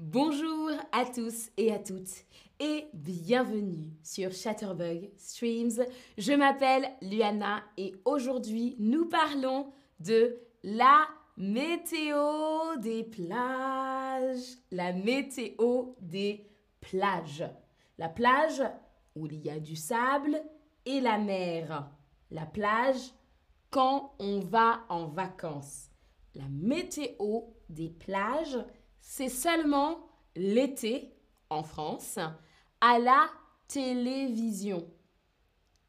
Bonjour à tous et à toutes et bienvenue sur Chatterbug Streams. Je m'appelle Luana et aujourd'hui nous parlons de la météo des plages. La météo des plages. La plage où il y a du sable et la mer. La plage quand on va en vacances. La météo des plages, c'est seulement l'été en France à la télévision.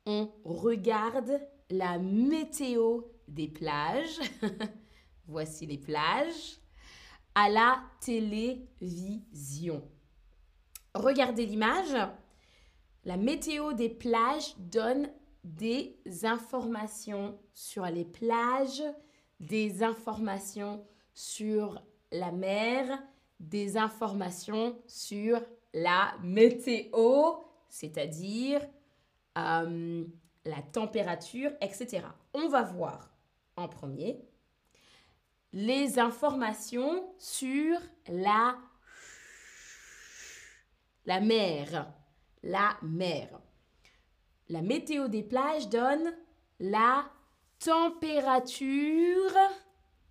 On regarde la météo des plages. Voici les plages à la télévision. Regardez l'image. La météo des plages donne des informations sur les plages, des informations sur la mer, des informations sur la météo, c'est-à-dire euh, la température, etc. On va voir en premier les informations sur la, la mer. La mer. La météo des plages donne la température,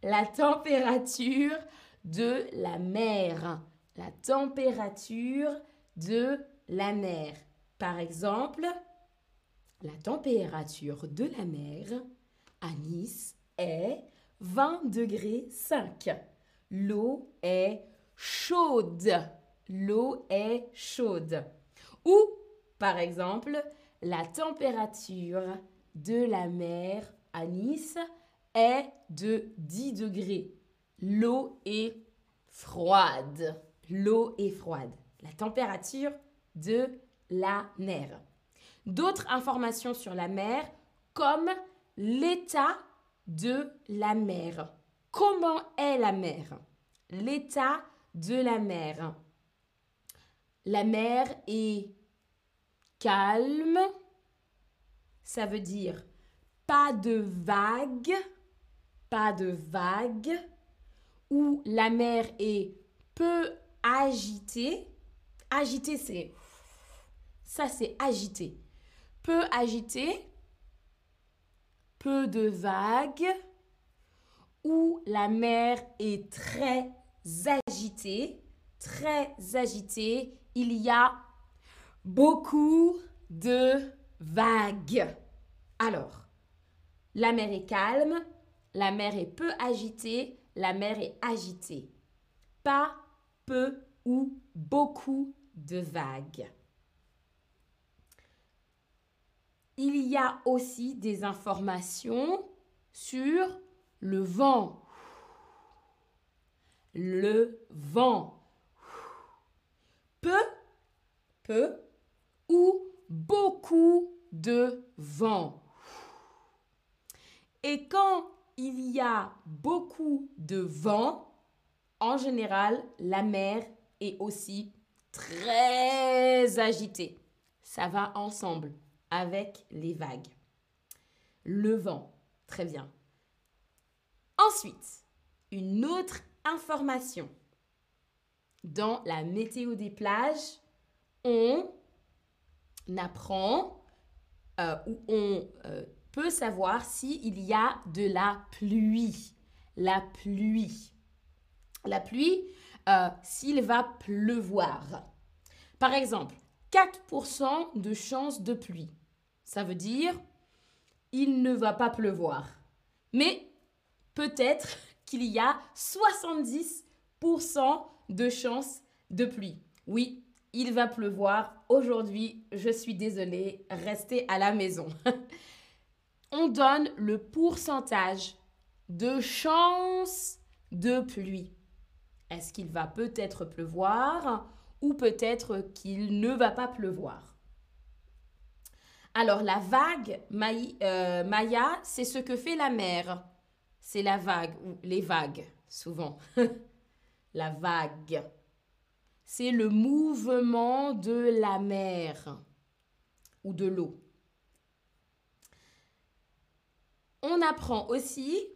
la température de la mer. La température de la mer. Par exemple, la température de la mer à Nice est 20 degrés 5. L'eau est chaude. L'eau est chaude. Ou, par exemple, la température de la mer à Nice est de 10 degrés. L'eau est froide. L'eau est froide. La température de la mer. D'autres informations sur la mer comme l'état de la mer. Comment est la mer? L'état de la mer. La mer est calme. Ça veut dire pas de vagues, pas de vagues. Ou la mer est peu agitée. Agitée, c'est... Ça, c'est agité. Peu agité, peu de vagues, ou la mer est très agitée, très agitée, il y a beaucoup de vagues. Alors, la mer est calme, la mer est peu agitée, la mer est agitée. Pas, peu ou beaucoup de vagues. Il y a aussi des informations sur le vent. Le vent. Peu, peu ou beaucoup de vent. Et quand il y a beaucoup de vent, en général, la mer est aussi très agitée. Ça va ensemble avec les vagues. Le vent, très bien. Ensuite, une autre information. Dans la météo des plages, on apprend euh, ou on euh, peut savoir s'il y a de la pluie. La pluie. La pluie, euh, s'il va pleuvoir. Par exemple, 4% de chance de pluie. Ça veut dire il ne va pas pleuvoir. Mais peut-être qu'il y a 70% de chance de pluie. Oui, il va pleuvoir aujourd'hui. Je suis désolée, restez à la maison. On donne le pourcentage de chance de pluie. Est-ce qu'il va peut-être pleuvoir ou peut-être qu'il ne va pas pleuvoir? Alors la vague, euh, Maya, c'est ce que fait la mer. C'est la vague, ou les vagues, souvent. la vague. C'est le mouvement de la mer ou de l'eau. On apprend aussi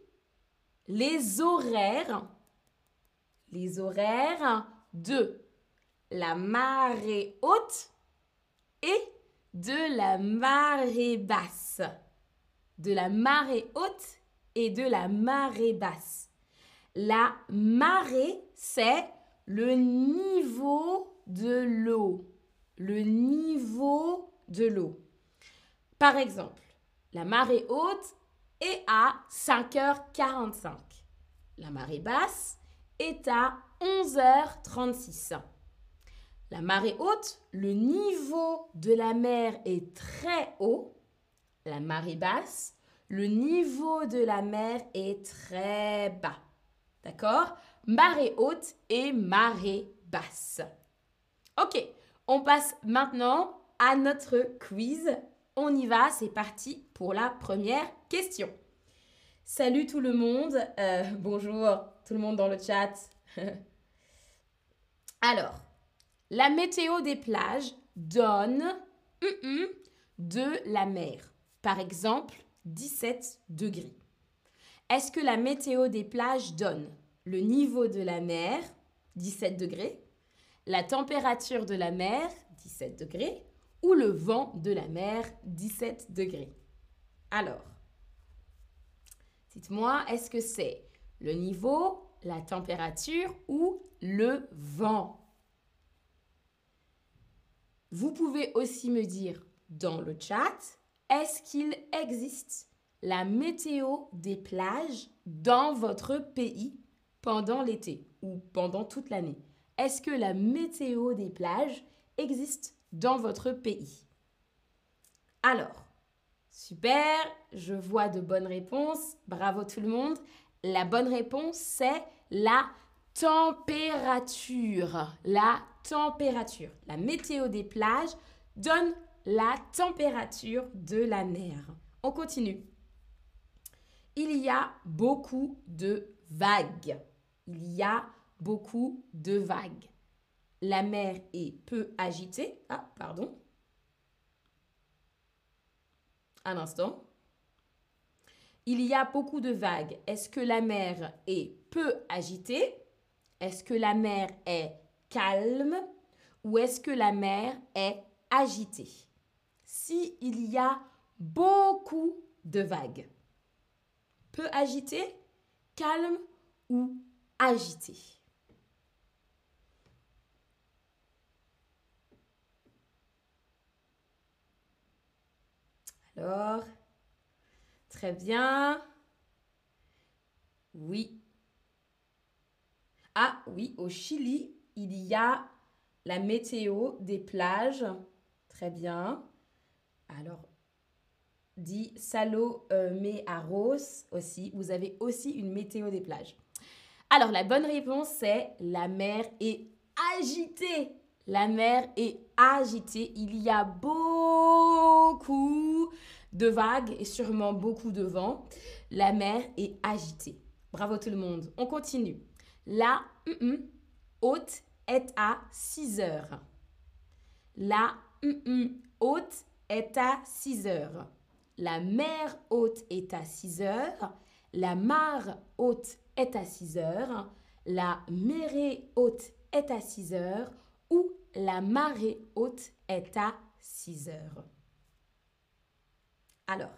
les horaires. Les horaires de la marée haute et de la marée basse. De la marée haute et de la marée basse. La marée, c'est le niveau de l'eau. Le niveau de l'eau. Par exemple, la marée haute est à 5h45. La marée basse est à 11h36. La marée haute, le niveau de la mer est très haut. La marée basse, le niveau de la mer est très bas. D'accord? Marée haute et marée basse. Ok, on passe maintenant à notre quiz. On y va, c'est parti pour la première question. Salut tout le monde, euh, bonjour tout le monde dans le chat. Alors, la météo des plages donne de la mer. Par exemple, 17 degrés. Est-ce que la météo des plages donne le niveau de la mer, 17 degrés, la température de la mer, 17 degrés, le vent de la mer, 17 degrés. Alors, dites-moi, est-ce que c'est le niveau, la température ou le vent? Vous pouvez aussi me dire dans le chat, est-ce qu'il existe la météo des plages dans votre pays pendant l'été ou pendant toute l'année? Est-ce que la météo des plages existe dans votre pays Alors, super, je vois de bonnes réponses. Bravo tout le monde. La bonne réponse, c'est la température. La température. La météo des plages donne la température de la mer. On continue. Il y a beaucoup de vagues. Il y a beaucoup de vagues. La mer est peu agitée. Ah, pardon. Un instant. Il y a beaucoup de vagues. Est-ce que la mer est peu agitée? Est-ce que la mer est calme? Ou est-ce que la mer est agitée? Si il y a beaucoup de vagues. Peu agité, calme ou agité. Alors, très bien. Oui. Ah oui, au Chili, il y a la météo des plages. Très bien. Alors, dit Salo euh, aussi. Vous avez aussi une météo des plages. Alors, la bonne réponse, c'est la mer est agitée. La mer est agitée. Il y a beaucoup de vagues et sûrement beaucoup de vent. La mer est agitée. Bravo tout le monde. On continue. La haute est à 6 heures. La haute est à 6 heures. La mer haute est à 6 heures. La mare haute est à 6 heures. La marée haute est à 6 heures. La marée haute est à 6 heures. Alors,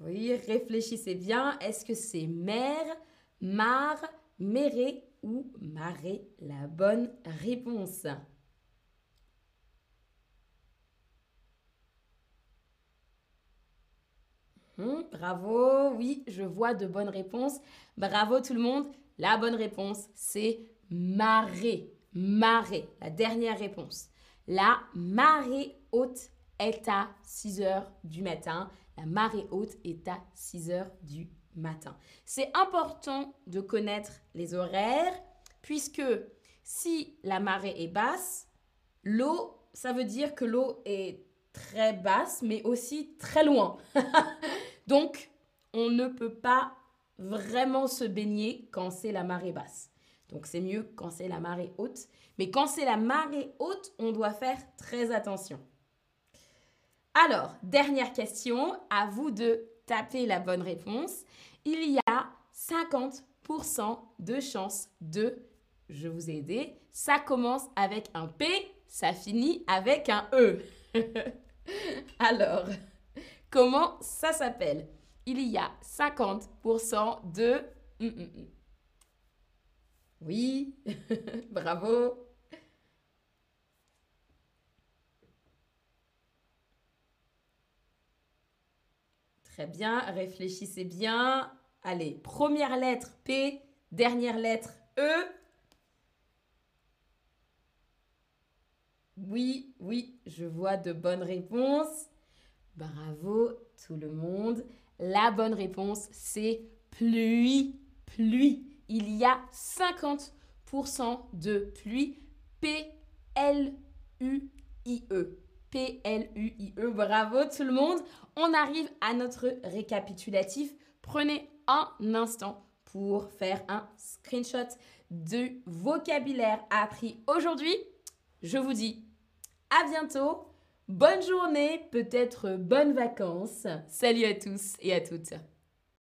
oui, réfléchissez bien. Est-ce que c'est mer, mare, méré ou marée? La bonne réponse hmm, Bravo, oui, je vois de bonnes réponses. Bravo tout le monde. La bonne réponse, c'est marée. Marée, la dernière réponse. La marée haute est à 6 heures du matin. La marée haute est à 6 heures du matin. C'est important de connaître les horaires puisque si la marée est basse, l'eau, ça veut dire que l'eau est très basse mais aussi très loin. Donc, on ne peut pas vraiment se baigner quand c'est la marée basse. Donc, c'est mieux quand c'est la marée haute. Mais quand c'est la marée haute, on doit faire très attention. Alors, dernière question, à vous de taper la bonne réponse, il y a 50% de chance de, je vous ai aidé, ça commence avec un P, ça finit avec un E. Alors, comment ça s'appelle? Il y a 50% de... Hum, hum, hum. Oui, bravo. Très bien, réfléchissez bien. Allez, première lettre P, dernière lettre E. Oui, oui, je vois de bonnes réponses. Bravo tout le monde. La bonne réponse, c'est pluie, pluie. Il y a 50% de pluie. P-L-U-I-E. P-L-U-I-E. Bravo tout le monde. On arrive à notre récapitulatif. Prenez un instant pour faire un screenshot du vocabulaire appris aujourd'hui. Je vous dis à bientôt. Bonne journée, peut-être bonnes vacances. Salut à tous et à toutes.